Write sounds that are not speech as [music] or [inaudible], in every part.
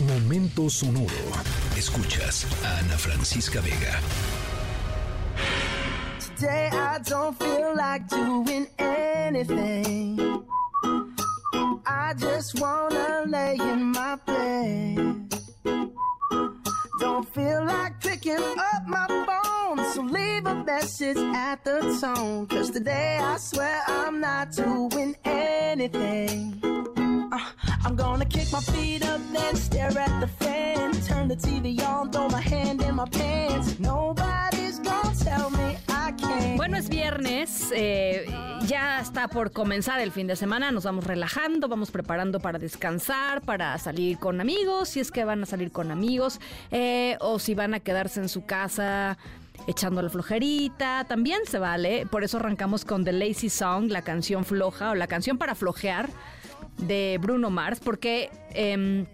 Momento sonoro. Escuchas a Ana Francisca Vega. Today I don't feel like doing anything. I just wanna lay in my bed. Don't feel like picking up my phone, so leave a message at the tone. Cause today I swear I'm not doing anything. Uh, I'm gonna kick my feet up, stare at the fan. Turn the TV on, throw my hand in my pants. Nobody's gonna tell me. Bueno, es viernes, eh, ya está por comenzar el fin de semana, nos vamos relajando, vamos preparando para descansar, para salir con amigos, si es que van a salir con amigos, eh, o si van a quedarse en su casa echando la flojerita, también se vale, por eso arrancamos con The Lazy Song, la canción floja o la canción para flojear de Bruno Mars, porque... em,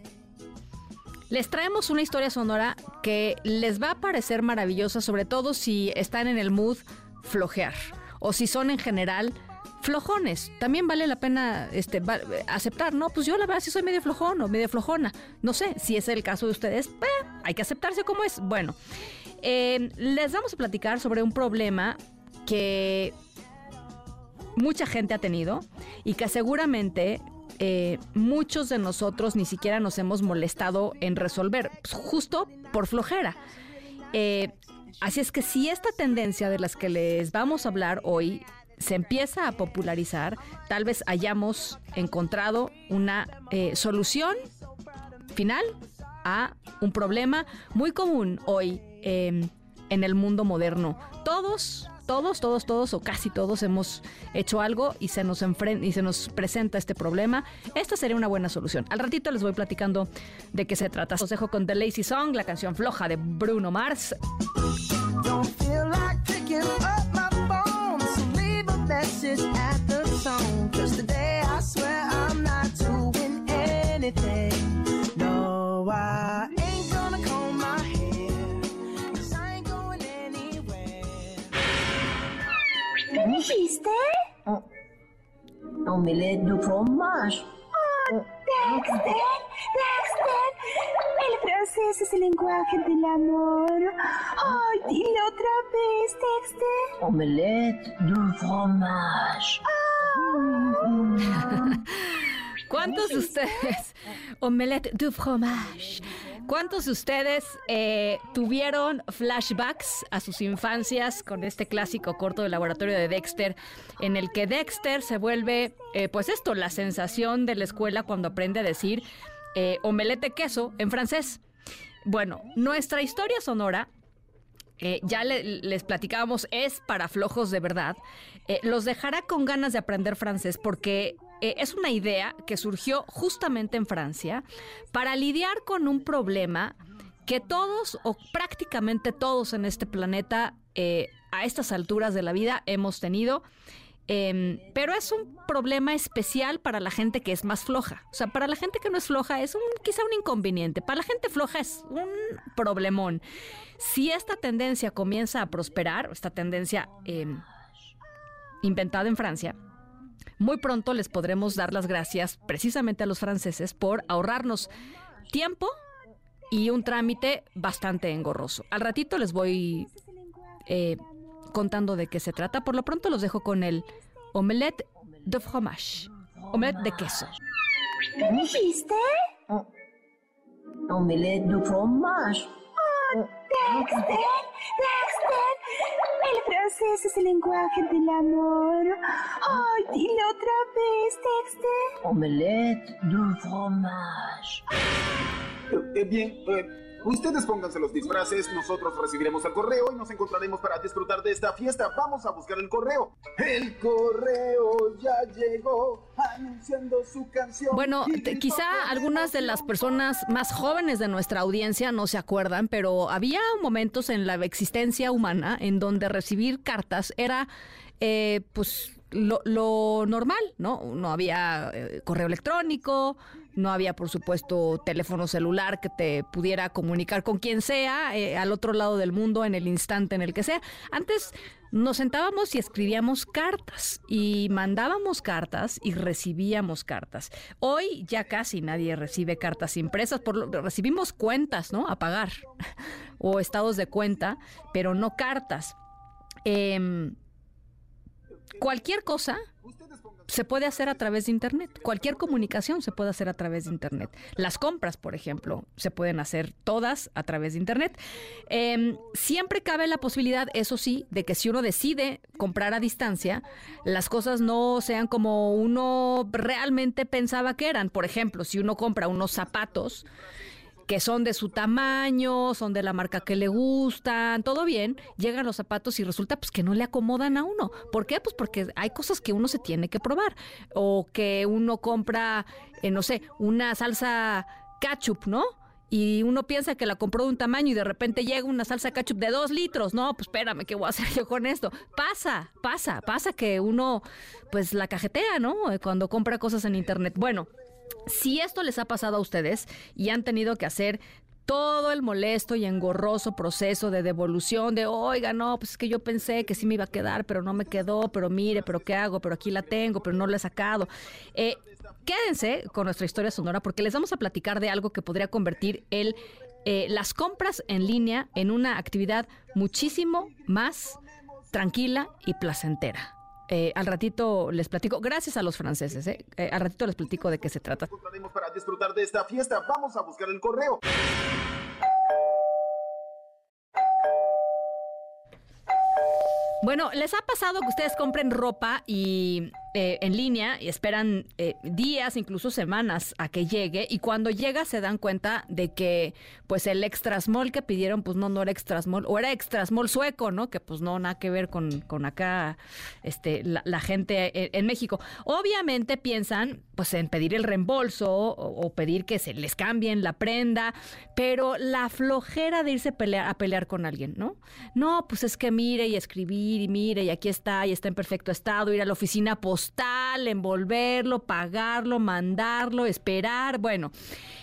les traemos una historia sonora que les va a parecer maravillosa, sobre todo si están en el mood flojear o si son en general flojones. También vale la pena este, aceptar, no, pues yo la verdad sí soy medio flojón o medio flojona. No sé, si es el caso de ustedes, hay que aceptarse como es. Bueno, eh, les vamos a platicar sobre un problema que mucha gente ha tenido y que seguramente eh, muchos de nosotros ni siquiera nos hemos molestado en resolver, pues, justo por flojera. Eh, así es que si esta tendencia de las que les vamos a hablar hoy se empieza a popularizar, tal vez hayamos encontrado una eh, solución final a un problema muy común hoy en el mundo moderno. Todos, todos, todos, todos o casi todos hemos hecho algo y se nos y se nos presenta este problema. Esta sería una buena solución. Al ratito les voy platicando de qué se trata. Os dejo con The Lazy Song, la canción floja de Bruno Mars. Omelette de fromage. Oh, Dexter, Dexter. El francés es el lenguaje del amor. Ay, dile otra vez, Dexter. [laughs] Omelette de fromage. ¿Cuántos de ustedes, omelette du fromage, cuántos de ustedes eh, tuvieron flashbacks a sus infancias con este clásico corto del laboratorio de Dexter, en el que Dexter se vuelve, eh, pues esto, la sensación de la escuela cuando aprende a decir eh, omelette de queso en francés? Bueno, nuestra historia sonora eh, ya le- les platicábamos, es para flojos de verdad, los dejará con ganas de aprender francés porque eh, es una idea que surgió justamente en Francia para lidiar con un problema que todos o prácticamente todos en este planeta eh, a estas alturas de la vida hemos tenido. Em, pero es un problema especial para la gente que es más floja. O sea, para la gente que no es floja es un, quizá un inconveniente. Para la gente floja es un problemón. Si esta tendencia comienza a prosperar, esta tendencia em, inventada en Francia, muy pronto les podremos dar las gracias precisamente a los franceses por ahorrarnos tiempo y un trámite bastante engorroso. Al ratito les voy eh, contando de qué se trata. Por lo pronto los dejo con el omelette de fromage, omelette de queso. ¿Qué dijiste? Omelette de fromage. Oh, Dexter, Dexter. Francés es el lenguaje del amor. Ay, dile otra vez, Dexter. Omelette de fromage. Eh, eh, bien, eh, ustedes pónganse los disfraces, nosotros recibiremos el correo y nos encontraremos para disfrutar de esta fiesta. Vamos a buscar el correo. El correo ya llegó anunciando su canción. Bueno, quizá algunas de las personas más jóvenes de nuestra audiencia no se acuerdan, pero había momentos en la existencia humana en donde recibir cartas era, eh, pues, lo, normal, ¿no? No había eh, correo electrónico, no había, por supuesto, teléfono celular que te pudiera comunicar con quien sea eh, al otro lado del mundo en el instante en el que sea. Antes nos sentábamos y escribíamos cartas y mandábamos cartas y recibíamos cartas. Hoy ya casi nadie recibe cartas impresas, por lo, recibimos cuentas, ¿no? A pagar [laughs] o estados de cuenta, pero no cartas. Em, cualquier cosa se puede hacer a través de Internet. Cualquier comunicación se puede hacer a través de Internet. Las compras, por ejemplo, se pueden hacer todas a través de Internet. Em, siempre cabe la posibilidad, eso sí, de que si uno decide comprar a distancia, las cosas no sean como uno realmente pensaba que eran. Por ejemplo, si uno compra unos zapatos, que son de su tamaño, son de la marca que le gustan, todo bien, llegan los zapatos y resulta pues que no le acomodan a uno. ¿Por qué? Pues porque hay cosas que uno se tiene que probar o que uno compra, eh, no sé, una salsa ketchup, ¿no? y uno piensa que la compró de un tamaño y de repente llega una salsa ketchup de dos litros. No, pues espérame, ¿qué voy a hacer yo con esto? Pasa, pasa, pasa que uno pues la cajetea, ¿no? Cuando compra cosas en internet. Bueno, si esto les ha pasado a ustedes y han tenido que hacer todo el molesto y engorroso proceso de devolución de, oiga, no, pues es que yo pensé que sí me iba a quedar, pero no me quedó, pero mire, pero qué hago, pero aquí la tengo, pero no la he sacado. Eh, quédense con nuestra historia sonora porque les vamos a platicar de algo que podría convertir el, eh, las compras en línea en una actividad muchísimo más tranquila y placentera. Eh, al ratito les platico, gracias a los franceses, ¿eh? Eh, al ratito les platico de qué se trata. Para disfrutar de esta fiesta, vamos a buscar el correo. Bueno, ¿les ha pasado que ustedes compren ropa y eh, en línea y esperan eh, días, incluso semanas a que llegue y cuando llega se dan cuenta de que pues el extra small que pidieron pues no, no era extra small o era extra small sueco, ¿no? Que pues no, nada que ver con, con acá este, la, gente en, México. Obviamente piensan pues en pedir el reembolso o, pedir que se les cambien la prenda, pero la flojera de irse a pelear, a pelear con alguien, ¿no? No, pues es que mire y escribir y mire y aquí está y está en perfecto estado, ir a la oficina post envolverlo, pagarlo, mandarlo, esperar. Bueno,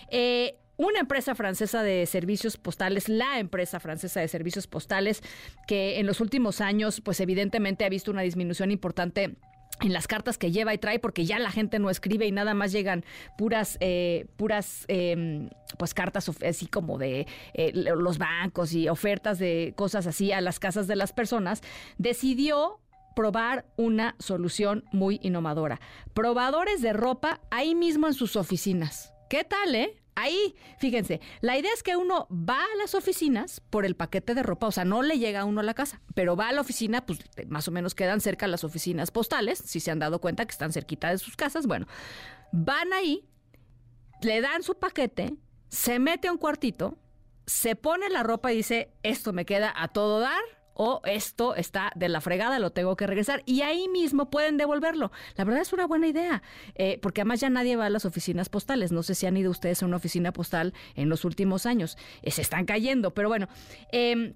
eh, una empresa francesa de servicios postales, la empresa francesa de servicios postales, que en los últimos años, pues evidentemente ha visto una disminución importante en las cartas que lleva y trae porque ya la gente no escribe y nada más llegan puras eh, puras em, pues cartas así como de eh, los bancos y ofertas de cosas así a las casas de las personas decidió probar una solución muy innovadora. Probadores de ropa ahí mismo en sus oficinas. ¿Qué tal, eh? Ahí, fíjense, la idea es que uno va a las oficinas por el paquete de ropa, o sea, no le llega a uno a la casa, pero va a la oficina, pues más o menos quedan cerca las oficinas postales, si se han dado cuenta que están cerquita de sus casas, bueno, van ahí, le dan su paquete, se mete a un cuartito, se pone la ropa y dice, esto me queda a todo dar, o esto está de la fregada, lo tengo que regresar. Y ahí mismo pueden devolverlo. La verdad es una buena idea, eh, porque además ya nadie va a las oficinas postales. No sé si han ido ustedes a una oficina postal en los últimos años. Eh, se están cayendo, pero bueno. Em,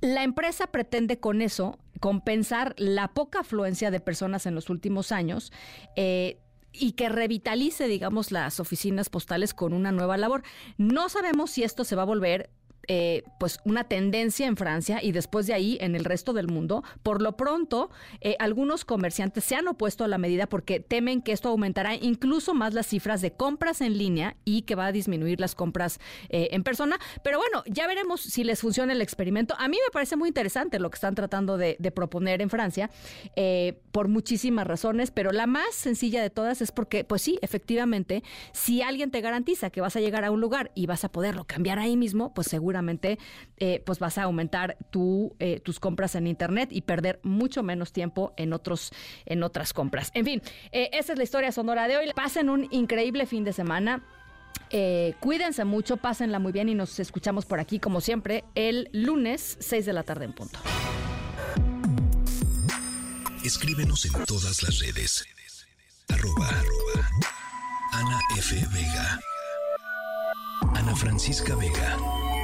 la empresa pretende con eso compensar la poca afluencia de personas en los últimos años. Eh, y que revitalice, digamos, las oficinas postales con una nueva labor. No sabemos si esto se va a volver eh, pues una tendencia en Francia y después de ahí en el resto del mundo. Por lo pronto, eh, algunos comerciantes se han opuesto a la medida porque temen que esto aumentará incluso más las cifras de compras en línea y que va a disminuir las compras eh, en persona. Pero bueno, ya veremos si les funciona el experimento. A mí me parece muy interesante lo que están tratando de, de proponer en Francia por muchísimas razones, pero la más sencilla de todas es porque, pues sí, efectivamente, si alguien te garantiza que vas a llegar a un lugar y vas a poderlo cambiar ahí mismo, pues seguro eh, pues vas a aumentar eh, tus compras en internet y perder mucho menos tiempo en otros en otras compras. En fin, eh, esa es la historia sonora de hoy. Pasen un increíble fin de semana. cuídense mucho, pásenla muy bien y nos escuchamos por aquí como siempre el lunes 6 de la tarde en punto. Escríbenos en todas las redes. Ana F. Vega. Ana Francisca Vega